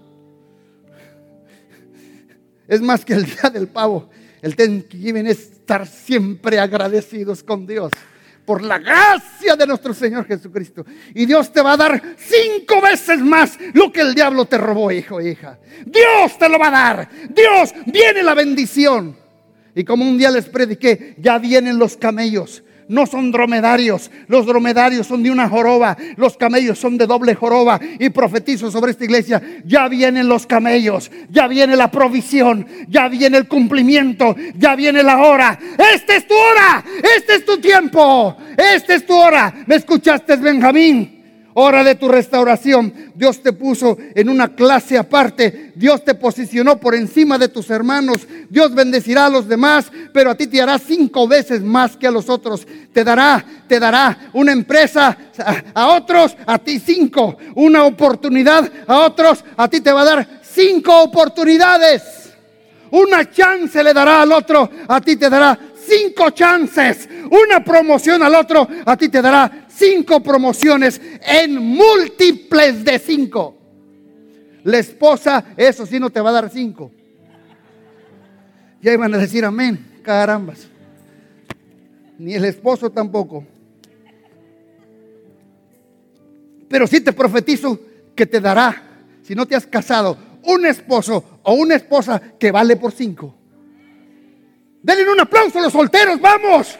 Es más que el día del pavo. El Thanksgiving es estar siempre agradecidos con Dios por la gracia de nuestro Señor Jesucristo. Y Dios te va a dar cinco veces más lo que el diablo te robó, hijo e hija. Dios te lo va a dar. Dios viene la bendición. Y como un día les prediqué, ya vienen los camellos no son dromedarios. Los dromedarios son de una joroba. Los camellos son de doble joroba. Y profetizo sobre esta iglesia. Ya vienen los camellos. Ya viene la provisión. Ya viene el cumplimiento. Ya viene la hora. Esta es tu hora. Este es tu tiempo. Esta es tu hora. ¿Me escuchaste, Benjamín? hora de tu restauración. Dios te puso en una clase aparte. Dios te posicionó por encima de tus hermanos. Dios bendecirá a los demás, pero a ti te hará cinco veces más que a los otros. Te dará, te dará una empresa a, otros, a ti cinco. Una oportunidad a otros, a ti te va a dar cinco oportunidades. Una chance le dará al otro, a ti te dará cinco chances. Una promoción al otro, a ti te dará cinco promociones en múltiples de cinco. La esposa, eso sí no te va a dar cinco. Ya iban a decir amén, carambas. Ni el esposo tampoco. Pero sí te profetizo que te dará, si no te has casado, un esposo o una esposa que vale por cinco. Denle un aplauso a los solteros, vamos.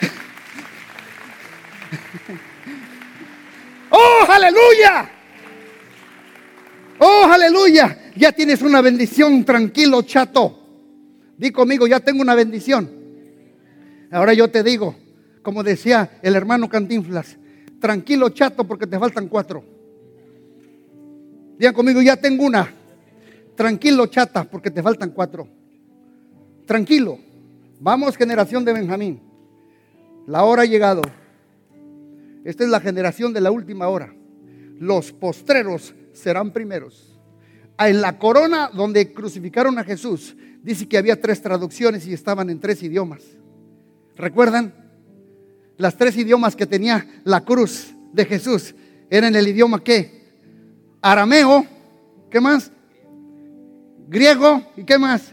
¡Oh, aleluya! ¡Oh, aleluya! Ya tienes una bendición, tranquilo, chato. Di conmigo, ya tengo una bendición. Ahora yo te digo, como decía el hermano Cantinflas, tranquilo, chato, porque te faltan cuatro. Digan conmigo, ya tengo una. Tranquilo, chata, porque te faltan cuatro. Tranquilo. Vamos, generación de Benjamín. La hora ha llegado. Esta es la generación de la última hora. Los postreros serán primeros. En la corona donde crucificaron a Jesús, dice que había tres traducciones y estaban en tres idiomas. ¿Recuerdan? Las tres idiomas que tenía la cruz de Jesús eran el idioma qué? Arameo, ¿qué más? Griego y qué más?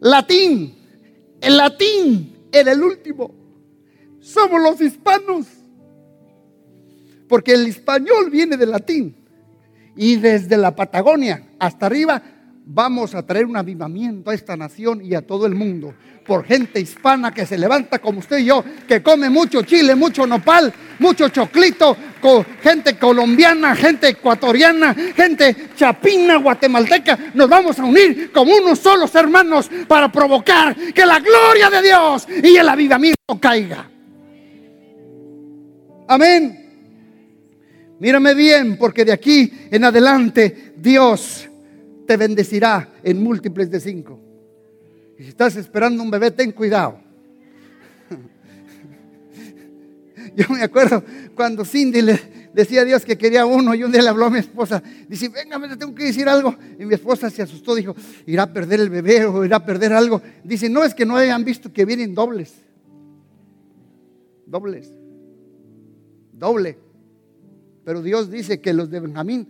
Latín. El latín era el último. Somos los hispanos. Porque el español viene del latín. Y desde la Patagonia hasta arriba vamos a traer un avivamiento a esta nación y a todo el mundo. Por gente hispana que se levanta como usted y yo, que come mucho chile, mucho nopal, mucho choclito, con gente colombiana, gente ecuatoriana, gente chapina, guatemalteca. Nos vamos a unir como unos solos hermanos para provocar que la gloria de Dios y el avivamiento caiga. Amén. Mírame bien, porque de aquí en adelante Dios te bendecirá en múltiples de cinco. Y si estás esperando un bebé, ten cuidado. Yo me acuerdo cuando Cindy le decía a Dios que quería uno y un día le habló a mi esposa. Dice, venga, me tengo que decir algo. Y mi esposa se asustó, dijo, irá a perder el bebé o irá a perder algo. Dice, no es que no hayan visto que vienen dobles. Dobles. Doble. Pero Dios dice que los de Benjamín,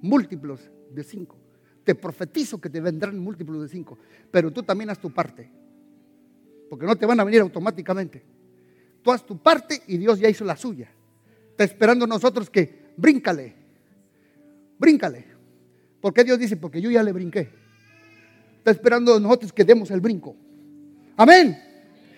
múltiplos de cinco. Te profetizo que te vendrán múltiplos de cinco. Pero tú también haz tu parte. Porque no te van a venir automáticamente. Tú haz tu parte y Dios ya hizo la suya. Está esperando nosotros que bríncale. Bríncale. ¿Por qué Dios dice? Porque yo ya le brinqué. Está esperando nosotros que demos el brinco. Amén.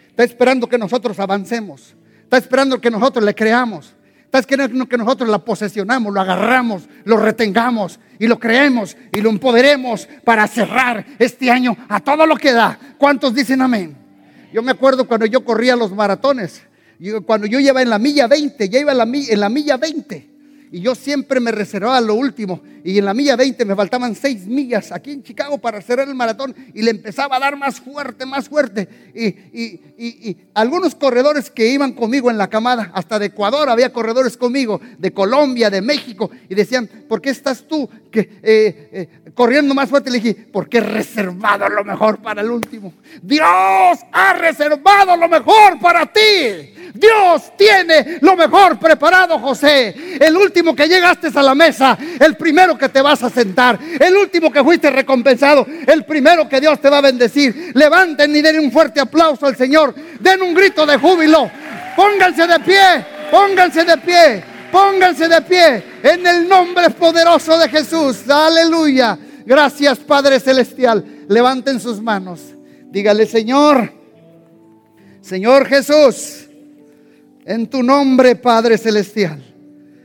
Está esperando que nosotros avancemos. Está esperando que nosotros le creamos. Estás queriendo que nosotros la posesionamos, lo agarramos, lo retengamos y lo creemos y lo empoderemos para cerrar este año a todo lo que da. ¿Cuántos dicen amén? Yo me acuerdo cuando yo corría los maratones, cuando yo iba en la milla 20, ya iba en la, en la milla 20 y yo siempre me reservaba lo último. Y en la milla 20 me faltaban 6 millas aquí en Chicago para cerrar el maratón. Y le empezaba a dar más fuerte, más fuerte. Y, algunos corredores que iban conmigo en la camada, hasta de Ecuador había corredores conmigo, de Colombia, de México. Y decían, ¿por qué estás tú eh, eh, corriendo más fuerte? Le dije, porque he reservado lo mejor para el último. Dios ha reservado lo mejor para ti. Dios tiene lo mejor preparado, José. El último que llegaste a la mesa, el primero que te vas a sentar, el último que fuiste recompensado, el primero que Dios te va a bendecir. Levanten y den un fuerte aplauso al Señor. Den un grito de júbilo. Pónganse de pie, pónganse de pie, pónganse de pie en el nombre poderoso de Jesús. Aleluya. Gracias Padre Celestial. Levanten sus manos. Dígale, Señor, Señor Jesús en tu nombre, Padre Celestial.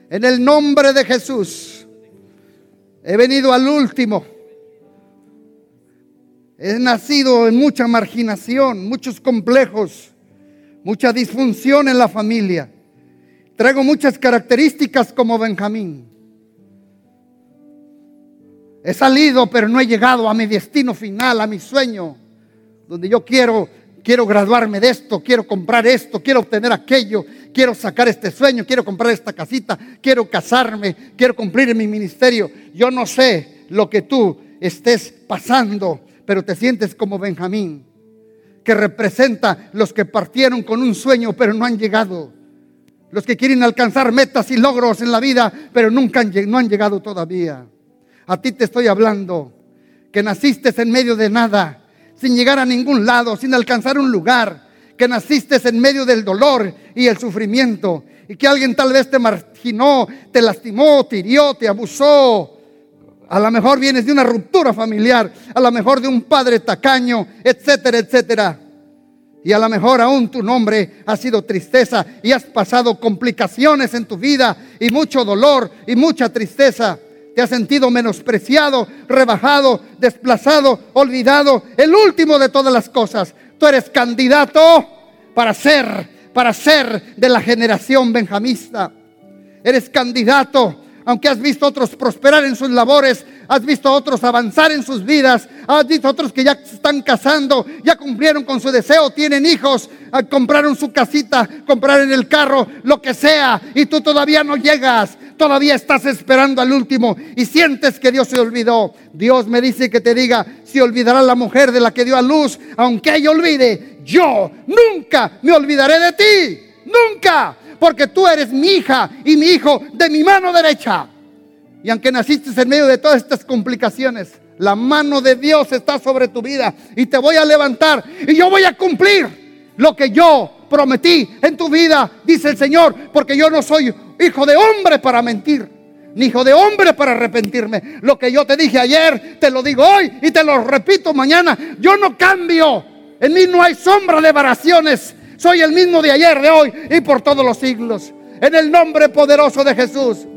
En el nombre de Jesús. He venido al último. He nacido en mucha marginación, muchos complejos, mucha disfunción en la familia. Traigo muchas características como Benjamín. He salido, pero no he llegado a mi destino final, a mi sueño, donde yo quiero, quiero graduarme de esto, quiero comprar esto, quiero obtener aquello, quiero sacar este sueño, quiero comprar esta casita, quiero casarme, quiero cumplir mi ministerio. Yo no sé lo que tú estés pasando, pero te sientes como Benjamín, que representa los que partieron con un sueño, pero no han llegado. Los que quieren alcanzar metas y logros en la vida, pero nunca han, no han llegado todavía. A ti te estoy hablando, que naciste en medio de nada, sin llegar a ningún lado, sin alcanzar un lugar, que naciste en medio del dolor y el sufrimiento, y que alguien tal vez te marginó, te lastimó, te hirió, te abusó. A lo mejor vienes de una ruptura familiar, a lo mejor de un padre tacaño, etcétera, etcétera. Y a lo mejor aún tu nombre ha sido tristeza y has pasado complicaciones en tu vida y mucho dolor y mucha tristeza. Te has sentido menospreciado, rebajado, desplazado, olvidado, el último de todas las cosas. Tú eres candidato para ser, para ser de la generación benjamista. Eres candidato aunque has visto otros prosperar en sus labores, has visto otros avanzar en sus vidas, has visto otros que ya están casando, ya cumplieron con su deseo, tienen hijos, ah, compraron su casita, compraron el carro, lo que sea, y tú todavía no llegas, todavía estás esperando al último y sientes que Dios se olvidó. Dios me dice que te diga, si olvidará la mujer de la que dio a luz, aunque ella olvide, yo nunca me olvidaré de ti, nunca porque tú eres mi hija y mi hijo de mi mano derecha. Y aunque naciste en medio de todas estas complicaciones, la mano de Dios está sobre tu vida y te voy a levantar y yo voy a cumplir lo que yo prometí en tu vida, dice el Señor, porque yo no soy hijo de hombre para mentir, ni hijo de hombre para arrepentirme. Lo que yo te dije ayer, te lo digo hoy y te lo repito mañana. Yo no cambio. En mí no hay sombra de variaciones. Soy el mismo de ayer, de hoy y por todos los siglos. En el nombre poderoso de Jesús.